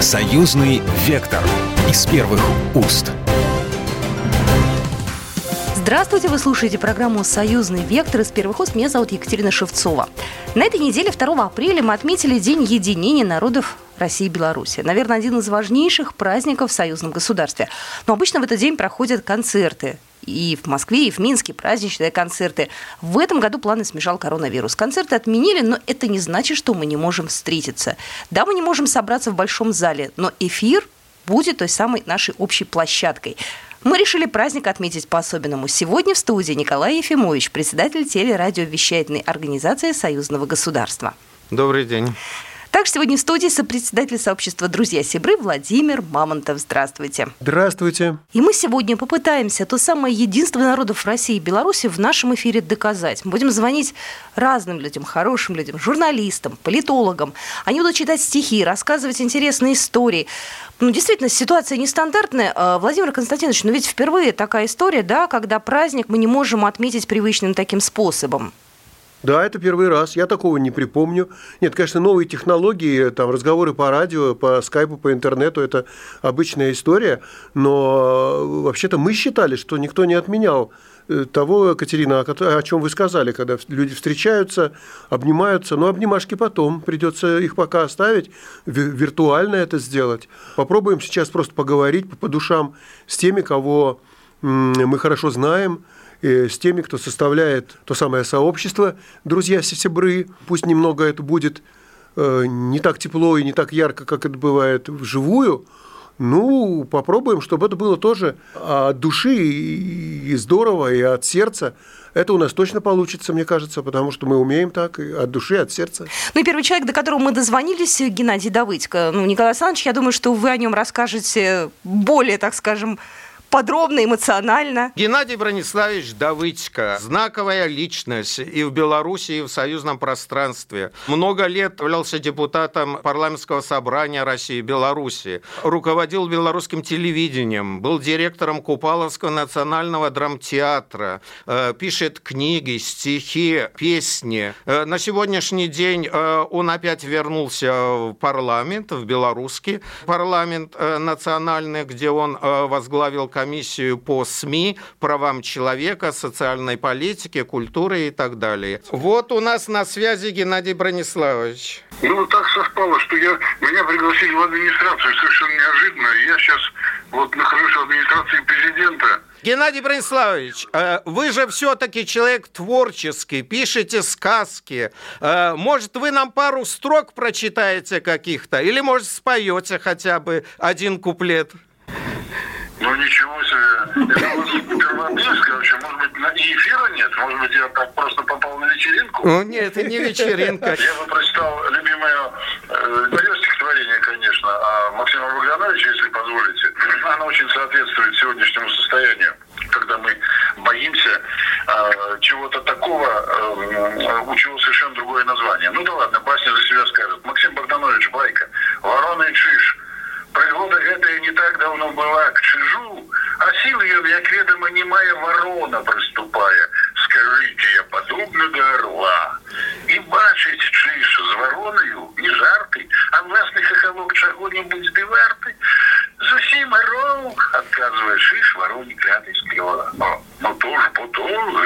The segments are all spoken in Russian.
Союзный вектор из первых уст. Здравствуйте, вы слушаете программу «Союзный вектор» из первых уст. Меня зовут Екатерина Шевцова. На этой неделе, 2 апреля, мы отметили День единения народов России и Беларуси. Наверное, один из важнейших праздников в союзном государстве. Но обычно в этот день проходят концерты и в Москве, и в Минске праздничные концерты. В этом году планы смешал коронавирус. Концерты отменили, но это не значит, что мы не можем встретиться. Да, мы не можем собраться в большом зале, но эфир будет той самой нашей общей площадкой. Мы решили праздник отметить по-особенному. Сегодня в студии Николай Ефимович, председатель телерадиовещательной организации Союзного государства. Добрый день. Также сегодня в студии сопредседатель сообщества «Друзья Сибры» Владимир Мамонтов. Здравствуйте. Здравствуйте. И мы сегодня попытаемся то самое единство народов России и Беларуси в нашем эфире доказать. Мы будем звонить разным людям, хорошим людям, журналистам, политологам. Они будут читать стихи, рассказывать интересные истории. Ну, действительно, ситуация нестандартная. А, Владимир Константинович, ну ведь впервые такая история, да, когда праздник мы не можем отметить привычным таким способом. Да, это первый раз. Я такого не припомню. Нет, конечно, новые технологии, там разговоры по радио, по скайпу, по интернету – это обычная история. Но э, вообще-то мы считали, что никто не отменял э, того, Катерина, о чем вы сказали, когда люди встречаются, обнимаются, но обнимашки потом, придется их пока оставить, виртуально это сделать. Попробуем сейчас просто поговорить по душам с теми, кого мы хорошо знаем, с теми, кто составляет то самое сообщество «Друзья Сесебры». Пусть немного это будет э, не так тепло и не так ярко, как это бывает вживую, ну, попробуем, чтобы это было тоже от души и здорово, и от сердца. Это у нас точно получится, мне кажется, потому что мы умеем так, от души, от сердца. Ну и первый человек, до которого мы дозвонились, Геннадий Давыдько. Ну, Николай Александрович, я думаю, что вы о нем расскажете более, так скажем, подробно, эмоционально. Геннадий Брониславович Давыдько. Знаковая личность и в Беларуси, и в союзном пространстве. Много лет являлся депутатом парламентского собрания России и Беларуси. Руководил белорусским телевидением. Был директором Купаловского национального драмтеатра. Э, пишет книги, стихи, песни. Э, на сегодняшний день э, он опять вернулся в парламент, в белорусский парламент национальный, где он возглавил комиссию по СМИ, правам человека, социальной политике, культуре и так далее. Вот у нас на связи Геннадий Брониславович. Ну, так совпало, что я, меня пригласили в администрацию совершенно неожиданно. Я сейчас вот нахожусь в администрации президента. Геннадий Брониславович, э, вы же все-таки человек творческий, пишете сказки. Э, может, вы нам пару строк прочитаете каких-то? Или, может, споете хотя бы один куплет? Ну ничего себе. Это у вас первоапрельская вообще. Может быть, на... и эфира нет? Может быть, я так просто попал на вечеринку? Ну нет, это не вечеринка. Я бы прочитал любимое э, стихотворение, конечно, а Максима Богдановича, если позволите. Оно очень соответствует сегодняшнему состоянию когда мы боимся э, чего-то такого, э, у чего совершенно другое название. Ну да ладно, басня за себя скажет. Максим Богданович, байка. Ворона и Чиж. Пригода гэтая не так давно была к чижу, а сил ее, як ведомо, немая ворона приступая. Скажите, я подобна до орла. И бачить чиж з вороною не жарти, а власний хохолок чего-нибудь збиварти. Зусім орол, отказывая шиш, вороне клятый спела. Ну то ж, потом,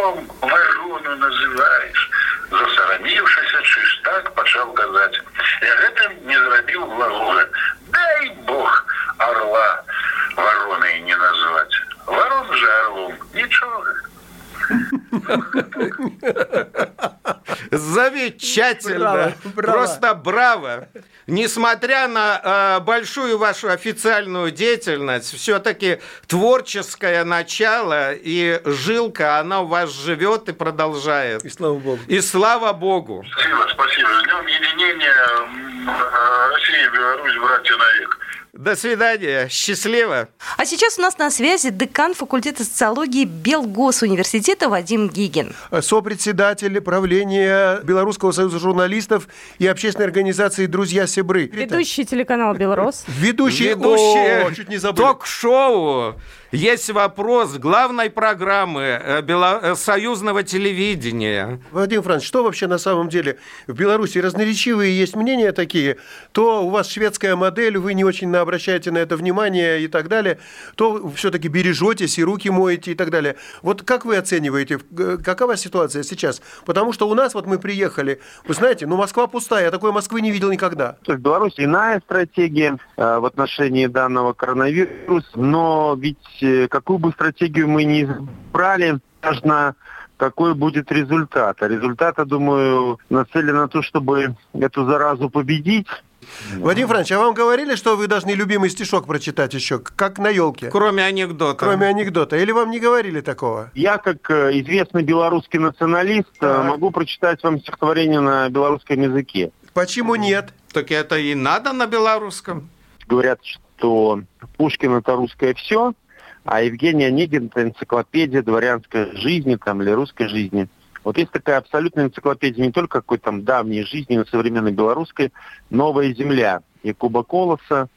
орлом ворону называешь. Засараміўшыся, чыж так пачаў казаць. Я гэтым не зрабіў глагола. Дай бог орла вороной не назвать. Ворон же орлом. Ничего. Замечательно. Браво, браво. Просто браво. Несмотря на э, большую вашу официальную деятельность, все-таки творческое начало и жилка, она у вас живет и продолжает. И слава богу. И слава богу. Спасибо, спасибо. С днем единения России и Беларусь, братья навек. До свидания. Счастливо. А сейчас у нас на связи декан факультета социологии Белгосуниверситета Вадим Гигин. Сопредседатель правления Белорусского союза журналистов и общественной организации «Друзья Себры». Ведущий телеканал «Белрос». Ведущий, Ведущий О, чуть не забыл. ток-шоу. Есть вопрос главной программы э, Бело- э, союзного телевидения. Владимир Францович, что вообще на самом деле в Беларуси разноречивые есть мнения такие, то у вас шведская модель, вы не очень обращаете на это внимание и так далее, то все-таки бережетесь и руки моете и так далее. Вот как вы оцениваете, э, какова ситуация сейчас? Потому что у нас, вот мы приехали, вы знаете, ну Москва пустая, я такой Москвы не видел никогда. В Беларуси иная стратегия э, в отношении данного коронавируса, но ведь э, какую бы стратегию мы ни избрали, важно какой будет результат. А результат, я думаю, нацелен на то, чтобы эту заразу победить. Владимир Францович, а вам говорили, что вы должны любимый стишок прочитать еще, как на елке? Кроме анекдота. Кроме анекдота. Или вам не говорили такого? Я, как э, известный белорусский националист, э, Так. могу прочитать вам стихотворение на белорусском языке. Почему нет? Так это и надо на белорусском. Говорят, что Пушкин это русское все, а Евгений Онегин это энциклопедия дворянской жизни там, или русской жизни. Вот есть такая абсолютная энциклопедия не только какой-то там давней жизни, но современной белорусской «Новая земля» Якуба Колоса,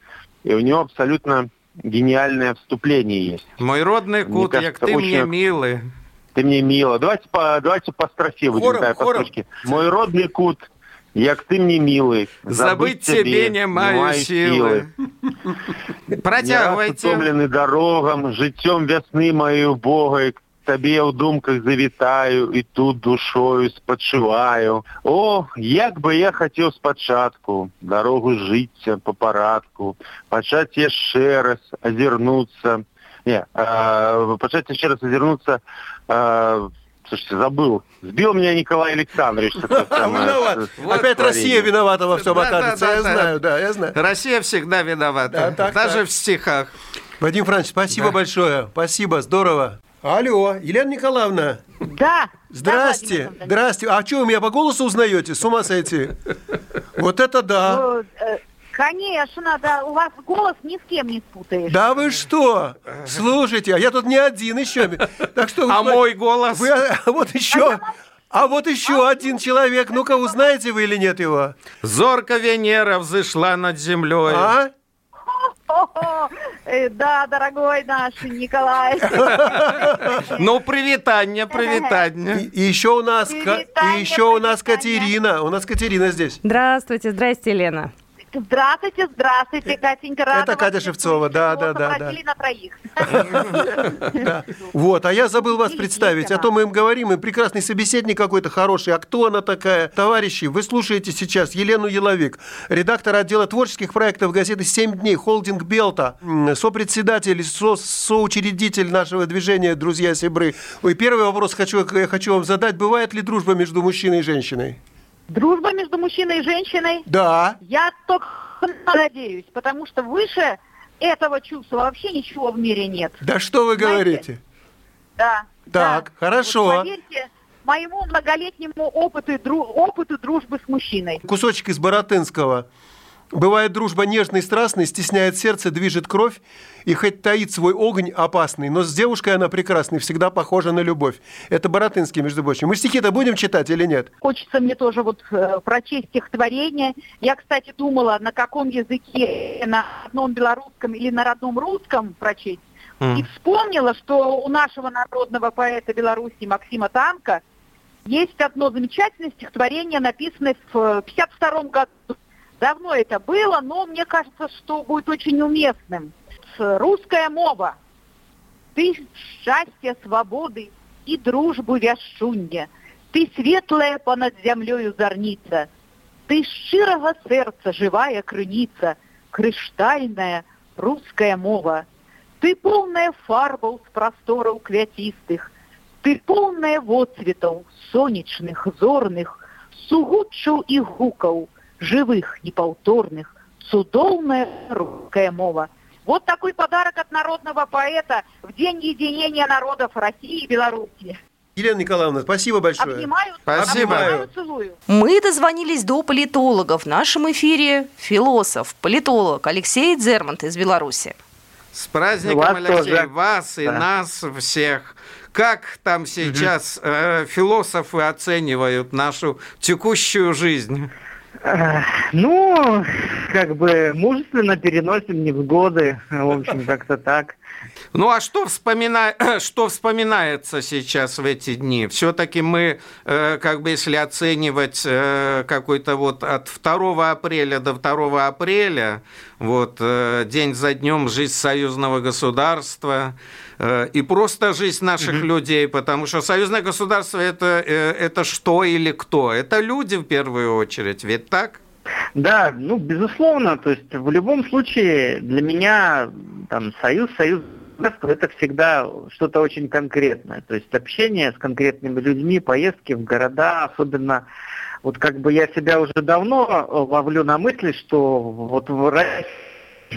и у него абсолютно гениальное вступление есть. Мой родный Мне кут, кажется, як ты мне очень- милый. Ты мне мило. Давайте по, давайте по строфе будем, Хором, да, по строчке. Мой родный кут, як ты мне милый. Забыть тебе не маю силы. Раз Протягивайте. дорогам, життем весны моей убогой, Табе у думках завітаю і тут душою спадчуваю. О, як би я хотів спочатку дорогу життя по парадку, почать яшчэ раз озернуться. Не, э, почать еще раз озернуться. э, слушайте, забыл. Сбил меня Николай Александрович. с этого самого, Виноват. с- Вот Опять творение. Россия виновата во всем, Да, да, оказывается. да, я да. знаю, да, я знаю. Россия всегда виновата. Да, так, Даже так. в стихах. Вадим Францович, спасибо Да. большое. Спасибо, здорово. Алло, Елена Николаевна. Да. Здрасте. Да, Здрасте. А что, вы меня по голосу узнаете? С ума сойти. Вот это да. Ну, э, Конечно, да, у вас голос ни с кем не спутаешь. Да вы что? Слушайте, а я тут не один еще. Так что... вы А мой голос? Вы, а, вот еще... А вот еще один человек. Ну-ка, узнаете вы или нет его? Зорка Венера взошла над землей. А? Э, Да, дорогой наш Николай. Ну, привитание, привитание. И, еще у нас, и еще у нас. Катерина. У нас Катерина здесь. Здравствуйте, здрасте, Лена. Здравствуйте, здравствуйте, Катенька. рада Это Катя Шевцова, да, да, да, попросили на троих. Вот, а я забыл вас представить. А то мы им говорим, и прекрасный собеседник какой-то хороший. А кто она такая? Товарищи, вы слушаете сейчас Елену Еловик, редактор отдела творческих проектов газеты «Семь дней», холдинг «Белта», сопредседатель, со соучредитель нашего движения «Друзья Себры». Ой, первый вопрос хочу, я хочу вам задать. Бывает ли дружба между мужчиной и женщиной? Дружба между мужчиной и женщиной. Да. Я только надеюсь, потому что выше этого чувства вообще ничего в мире нет. Да что вы Знаете, говорите? Да. Так, да. хорошо. Вот поверьте моему многолетнему опыту, дру- опыту дружбы с мужчиной. Кусочек из Боротынского. Бывает дружба нежной, страстной, стесняет сердце, движет кровь, и хоть таит свой огонь опасный, но с девушкой она прекрасной, всегда похожа на любовь. Это Боротынский, между прочим. Мы стихи-то будем читать или нет? Хочется мне тоже вот э, прочесть стихотворение. Я, кстати, думала, на каком языке, на родном белорусском или на родном русском прочесть. И вспомнила, что у нашего народного поэта Беларуси Максима Танка есть одно замечательное стихотворение, написанное в 52 году. Давно это было, но мне кажется, что будет очень уместным. С- Русская мова. Ты счастье, свободы и дружбу вяшунья. Ты светлая понад землею зорница. Ты шчырага сердца живая крыніца, крыштальная русская мова. Ты полная фарбаў з прастораў квяцістых, Ты полная воцветаў сонечных, зорных, сугуччаў і гукаў, живых, непаўторных, цудоўная русская мова. Вот такой подарок от народного поэта в день единения народов России и Беларуси. Елена Николаевна, спасибо большое. Обнимаю, Спасибо. обнимаю, целую. Мы дозвонились до политологов. В нашем эфире философ, политолог Алексей Дзермант из Беларуси. С праздником, Вас Алексей, тоже. вас и Да. нас всех. Как там сейчас э, философы оценивают нашу текущую жизнь? Ну, как бы мужественно переносим невзгоды, в общем, как-то так. Ну а что, вспомина... что вспоминается сейчас в эти дни? Все-таки мы, э, как бы если оценивать э, какой-то вот от 2 апреля до 2 апреля, вот э, день за днем жизнь союзного государства э, и просто жизнь наших людей, потому что союзное государство это, э, это что или кто? Это люди в первую очередь, ведь так? Да, ну, безусловно, то есть в любом случае для меня там союз, союз это всегда что-то очень конкретное. То есть общение с конкретными людьми, поездки в города, особенно вот как бы я себя уже давно ловлю на мысли, что вот в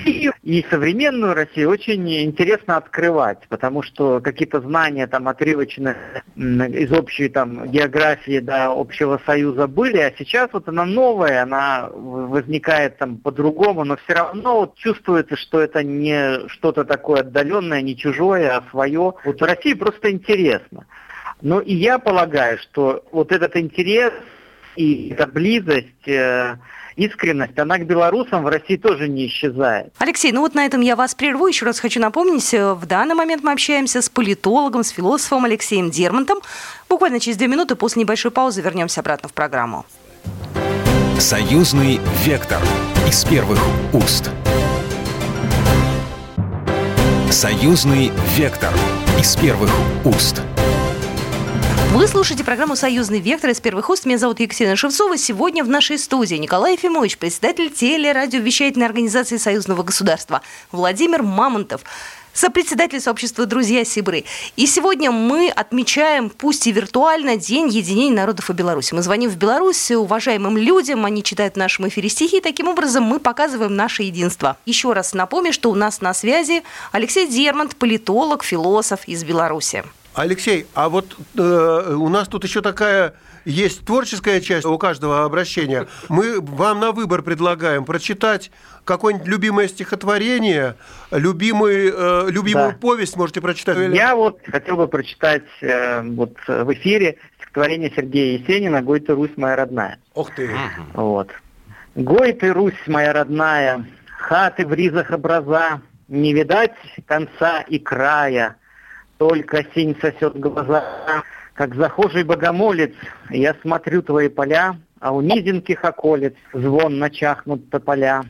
Россию и современную Россию очень интересно открывать, потому что какие-то знания там отрывочные из общей там географии до общего союза были, а сейчас вот она новая, она возникает там по-другому, но все равно вот чувствуется, что это не что-то такое отдаленное, не чужое, а свое. Вот в России просто интересно. Но и я полагаю, что вот этот интерес и эта близость, э, искренность, она к белорусам в России тоже не исчезает. Алексей, ну вот на этом я вас прерву. Еще раз хочу напомнить, э, в данный момент мы общаемся с политологом, с философом Алексеем Дермантом. Буквально через две минуты после небольшой паузы вернемся обратно в программу. Союзный вектор из первых уст. Союзный вектор из первых уст. Вы слушаете программу «Союзный вектор» из первых уст. Меня зовут Екатерина Шевцова. Сегодня в нашей студии Николай Ефимович, председатель телерадиовещательной организации Союзного государства, Владимир Мамонтов, сопредседатель сообщества «Друзья Сибры». И сегодня мы отмечаем, пусть и виртуально, День единения народов и Беларуси. Мы звоним в Беларусь уважаемым людям, они читают в нашем эфире стихи, и таким образом мы показываем наше единство. Еще раз напомню, что у нас на связи Алексей Дермант, политолог, философ из Беларуси. Алексей, а вот э, у нас тут еще такая есть творческая часть у каждого обращения. Мы вам на выбор предлагаем прочитать какое-нибудь любимое стихотворение, любимый, э, любимую Да. повесть можете прочитать. Я вот хотел бы прочитать э, вот в эфире стихотворение Сергея Есенина «Гой ты, Русь моя родная». Ох ты. Вот. «Гой ты, Русь моя родная, хаты в ризах образа, не видать конца и края, только синь сосет глаза, как захожий богомолец, я смотрю твои поля, а у низеньких околец звон начахнут тополя.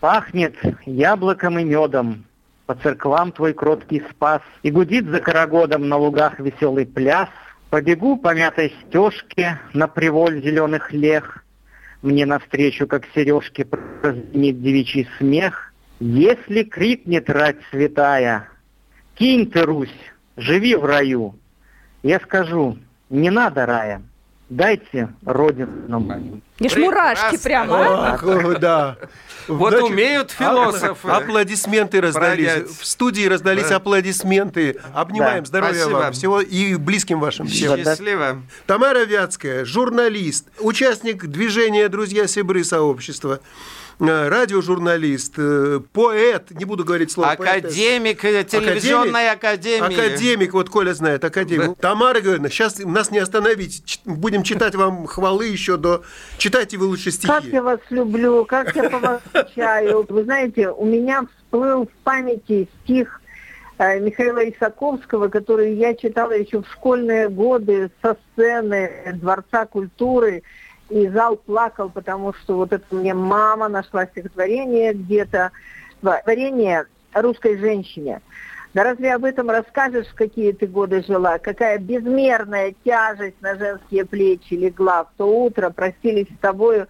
Пахнет яблоком и медом, по церквам твой кроткий спас, и гудит за карагодом на лугах веселый пляс. Побегу по мятой стежке на приволь зеленых лег, мне навстречу, как сережки, прозвенит девичий смех. Если крикнет рать святая, кинь ты, Русь, живи в раю, я скажу, не надо рая, дайте родину мою. Ишь, мурашки прямо, а? О, да. Вот Значит, умеют философы. апла- Аплодисменты раздались. Бродять. В студии раздались Да. аплодисменты. Обнимаем. Да. Здоровья Спасибо. вам. Всего и близким вашим всем. Счастливо. Тамара Вятская, журналист, участник движения «Друзья Сибры» сообщества, радиожурналист, э, поэт, не буду говорить слово поэт. Академик э, телевизионной академии. Академик, вот Коля знает, академик. Тамара Георгиевна, сейчас нас не остановить. Будем читать вам хвалы еще до... Читайте вы лучше Как стихи. я вас люблю, как я по вас скучаю. Вы знаете, у меня всплыл в памяти стих э, Михаила Исаковского, который я читала еще в школьные годы со сцены Дворца культуры. И зал плакал, потому что вот это мне мама нашла стихотворение где-то. Творение русской женщине. Да разве об этом расскажешь, в какие ты годы жила? Какая безмерная тяжесть на женские плечи легла в то утро, простились с тобою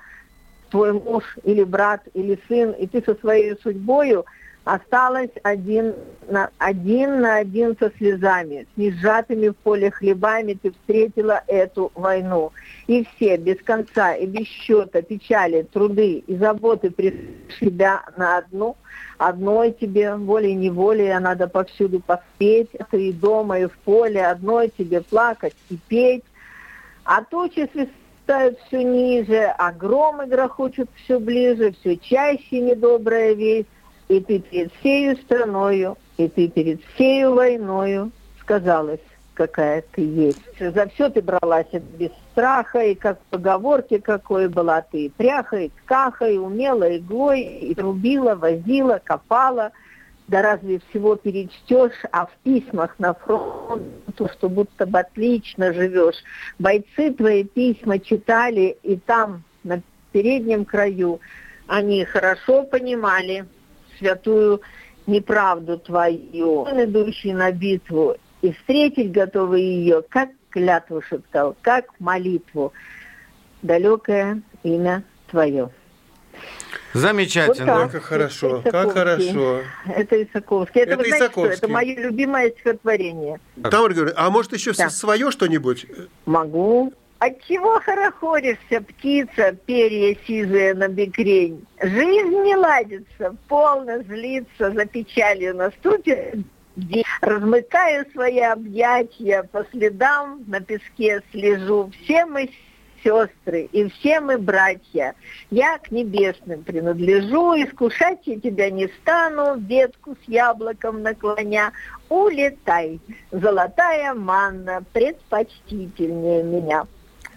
твой муж или брат или сын, и ты со своей судьбою Осталась один на один, на один со слезами, с несжатыми в поле хлебами ты встретила эту войну. И все без конца и без счета печали, труды и заботы пришли себя на одну. Одной тебе волей-неволей, а надо повсюду поспеть, и дома, и в поле, одной тебе плакать и петь. А тучи свистают все ниже, а громы грохочут все ближе, все чаще недобрая весть и ты перед всею страною, и ты перед всею войною сказалась, какая ты есть. За все ты бралась без страха, и как в поговорке какой была ты и пряха, и ткаха, и умела иглой, и рубила, возила, копала. Да разве всего перечтешь, а в письмах на фронт, что будто бы отлично живешь. Бойцы твои письма читали, и там, на переднем краю, они хорошо понимали, святую неправду твою, идущий на битву, и встретить готовы ее, как клятву шептал, как молитву, далекое имя твое. Замечательно. Вот так. Как хорошо, Это как хорошо. Это Исаковский. Это, Это вы знаете, что? Исаковский. Это мое любимое стихотворение. Тамара Георгиевна, а может еще Да. свое что-нибудь? Могу. Отчего хорохоришься, птица, перья сизые на бекрень? Жизнь не ладится, полно злится, за печалью наступит. Размыкаю свои объятия, по следам на песке слежу. Все мы сестры и все мы братья. Я к небесным принадлежу, искушать я тебя не стану, ветку с яблоком наклоня. Улетай, золотая манна, предпочтительнее меня.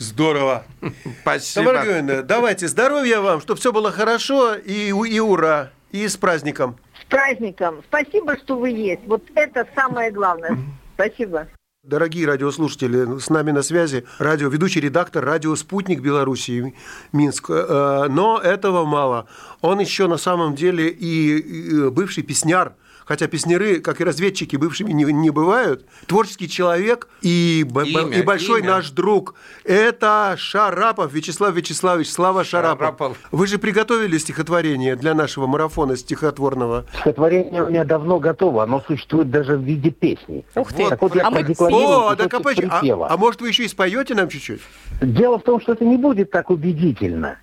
Здорово. Спасибо. Тамара Георгиевна, давайте здоровья вам, чтобы все было хорошо и, у- и ура, и с праздником. С праздником. Спасибо, что вы есть. Вот это самое главное. Спасибо. Дорогие радиослушатели, с нами на связи радио, ведущий редактор радио «Спутник Белоруссии» Минск. Э, Но этого мало. Он еще на самом деле и и бывший песняр, хотя песняры, как и разведчики, бывшими не, не бывают, творческий человек и, Имя, и большой имя. наш друг. Это Шарапов Вячеслав Вячеславович. Слава Шарапов. Шарапов. Вы же приготовили стихотворение для нашего марафона стихотворного. Стихотворение у меня давно готово, оно существует даже в виде песни. Ух ты. Так вот я А мы- О, да припева. А, а может, вы еще и споете нам чуть-чуть? Дело в том, что это не будет так убедительно.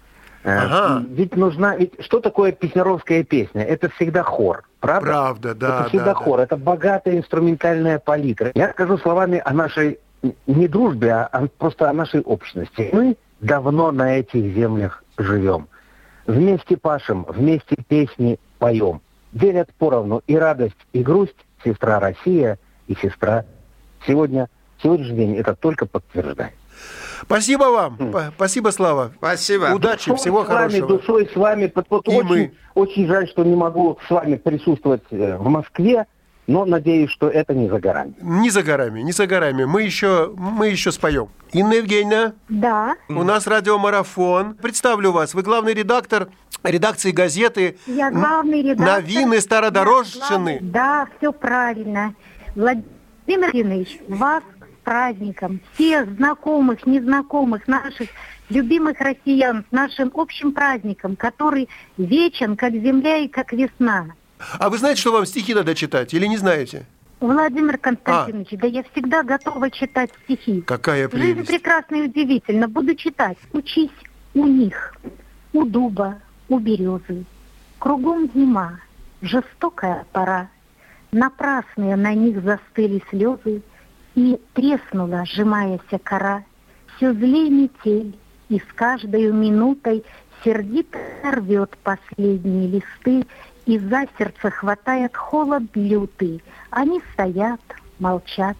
Э, Ага. Ведь нужна... Ведь что такое песнеровская песня? Это всегда хор, правда? Правда, да. это всегда да, да. хор, это богатая инструментальная палитра. Я скажу словами о нашей не дружбе, а о- просто о нашей общности. Мы давно на этих землях живем. Вместе пашем, вместе песни поем. Делят поровну и радость, и грусть сестра Россия и сестра. Сегодня, сегодняшний день это только подтверждает. Спасибо вам. П- Спасибо, Слава. Спасибо. Удачи, Душой всего с вами, хорошего. Душой с вами. Вот, вот И очень, мы. очень жаль, что не могу с вами присутствовать э, в Москве, но надеюсь, что это не за горами. Не за горами, не за горами. Мы еще, мы еще споем. Инна Евгеньевна, Да, у нас радиомарафон. Представлю вас. Вы главный редактор редакции газеты я главный редактор. «Новины Я Стародорожщины». главный- Да, все правильно. Владимир Ильич, вас праздником. Всех знакомых, незнакомых, наших любимых россиян с нашим общим праздником, который вечен, как земля и как весна. А вы знаете, что вам стихи надо читать или не знаете? Владимир Константинович, да я всегда готова читать стихи. Какая Жизнь прелесть. прекрасна и удивительна. Буду читать. Учись у них, у дуба, у березы. Кругом зима, жестокая пора. Напрасные на них застыли слезы, И треснула, сжимаясь кора. Все злей метель, и с каждой минутой Сердито рвет последние листы, И за сердце хватает холод лютый. Они стоят, молчат,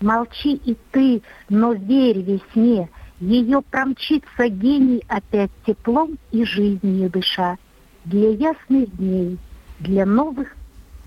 Молчи и ты, но верь весне, Ее промчится гений опять теплом и жизнью дыша. Для ясных дней, для новых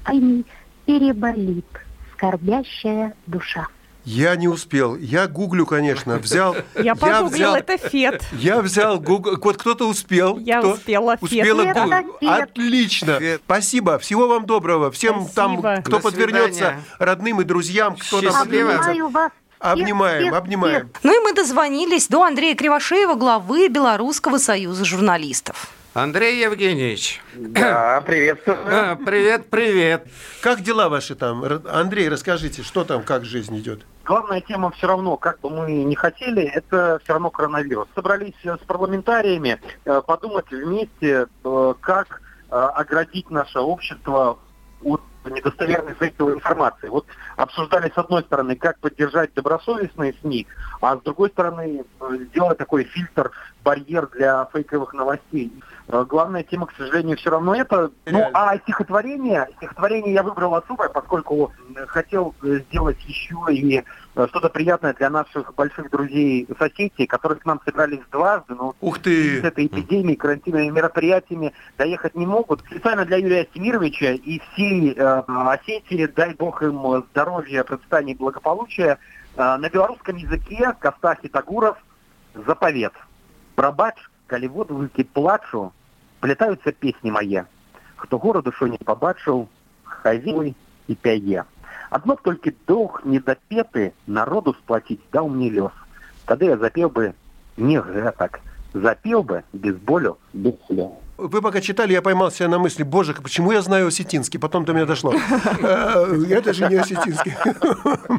тайны переболит скорбящая душа. Я не успел. Я гуглю, конечно. Взял. Я погуглил, взял- это фет. Я взял Google. Вот кто-то успел. Я успела, Фет. Успела. Отлично. Спасибо. Всего вам доброго. Всем там, кто подвернется, родным и друзьям, кто там подвернется. Обнимаем, обнимаем. Ну и мы дозвонились до Андрея Кривошеева, главы Белорусского союза журналистов. Андрей Евгеньевич. Да, приветствую. А, Привет, привет. Как дела ваши там? Андрей, расскажите, что там, как жизнь идет? Главная тема все равно, как бы мы не хотели, это все равно коронавирус. Собрались э, с парламентариями э, подумать вместе, э, как оградить наше общество от недостоверной фейковой информации. Вот обсуждали с одной стороны, как поддержать добросовестные СМИ, а с другой стороны сделать такой фильтр, барьер для фейковых новостей. Э, Главная тема, к сожалению, все равно это. Ну, а стихотворение, стихотворение я выбрал особое, поскольку э, хотел э, сделать еще и что-то приятное для наших больших друзей соседей, которые к нам собрались дважды, но Ух ты! с этой эпидемией, карантинными мероприятиями доехать не могут. Специально для Юрия Стимировича и всей э, Осетии, дай бог им здоровья, процветания и благополучия, э, на белорусском языке Костахи Тагуров заповед. Пробач, калі водгукі плачу, плетаюцца песні мае. Хто гораду що не пабачыў, хай вілай і пяе. Адно б толькі доўг недапеты народу сплаціць даў мне лёс. Тады я запеў бы не гэтак, запеў бы без болю, без слёз. Вы пока читали, я поймал себя на мысли, боже, почему я знаю осетинский? Потом до меня дошло. Э, Это же не осетинский.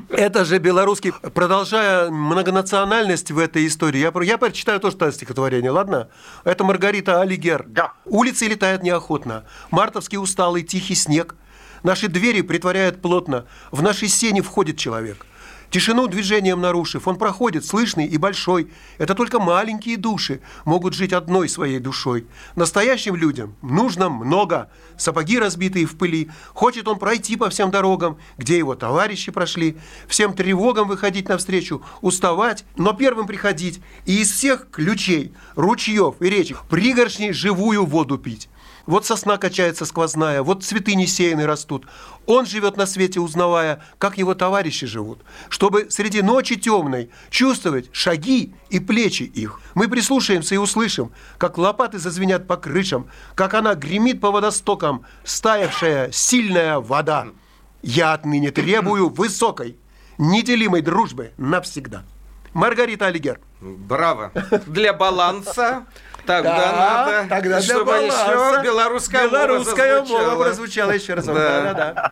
Это же белорусский. Продолжая многонациональность в этой истории, я, про- я прочитаю тоже это стихотворение, ладно? Это Маргарита Алигер. Да. Улицы летают неохотно. Мартовский усталый тихий снег. Наши двери притворяют плотно. В нашей сене входит человек. Тишину движением нарушив, он проходит, слышный и большой. Это только маленькие души могут жить одной своей душой. Настоящим людям нужно много. Сапоги разбитые в пыли. Хочет он пройти по всем дорогам, где его товарищи прошли. Всем тревогам выходить навстречу, уставать, но первым приходить. И из всех ключей, ручьев и речек пригоршней живую воду пить. Вот сосна качается сквозная, вот цветы несеяны растут. Он живет на свете, узнавая, как его товарищи живут, чтобы среди ночи темной чувствовать шаги и плечи их. Мы прислушаемся и услышим, как лопаты зазвенят по крышам, как она гремит по водостокам, стаявшая сильная вода. Я отныне требую высокой, неделимой дружбы навсегда. Маргарита Алигер. Браво. Для баланса тогда Да, надо, тогда для чтобы баланса. еще белорусская, Белорусская мова мова прозвучала еще раз. Да. Да-да-да.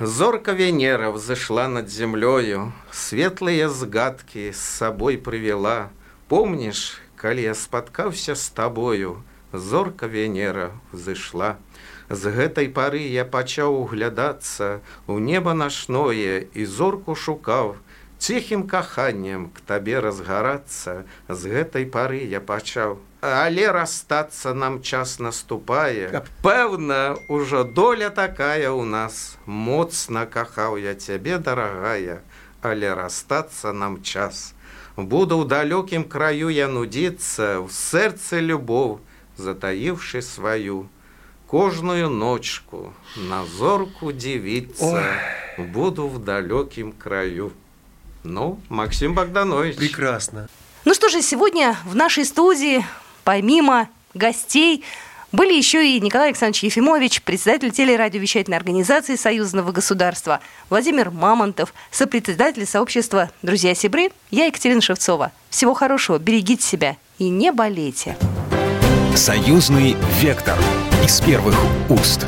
Зорка Венера взошла над землею, Светлые згадки с собой привела. Помнишь, коли я споткаўся с тобою, Зорка Венера взышла. З гэтай пары я пачаў углядацца у неба нашное і зорку шукаў, Ціхім каханнем к табе разгарацца, з гэтай пары я пачаў. Але расстацца нам час наступае. Пэўна, ужо доля такая ў нас. Моцна кахаў я цябе, дарагая, але расстацца нам час. Буду ў далёкім краю я нудзіцца, ў сэрцы любоў, затаіўшы сваю. Кожную ночку на зорку дзівіцца, буду в далёкім краю. Ну, Максим Богданович. Прекрасно. Ну что же, сегодня в нашей студии, помимо гостей, были еще и Николай Александрович Ефимович, председатель телерадиовещательной организации Союзного государства, Владимир Мамонтов, сопредседатель сообщества «Друзья Сибры», я Екатерина Шевцова. Всего хорошего, берегите себя и не болейте. Союзный вектор из первых уст.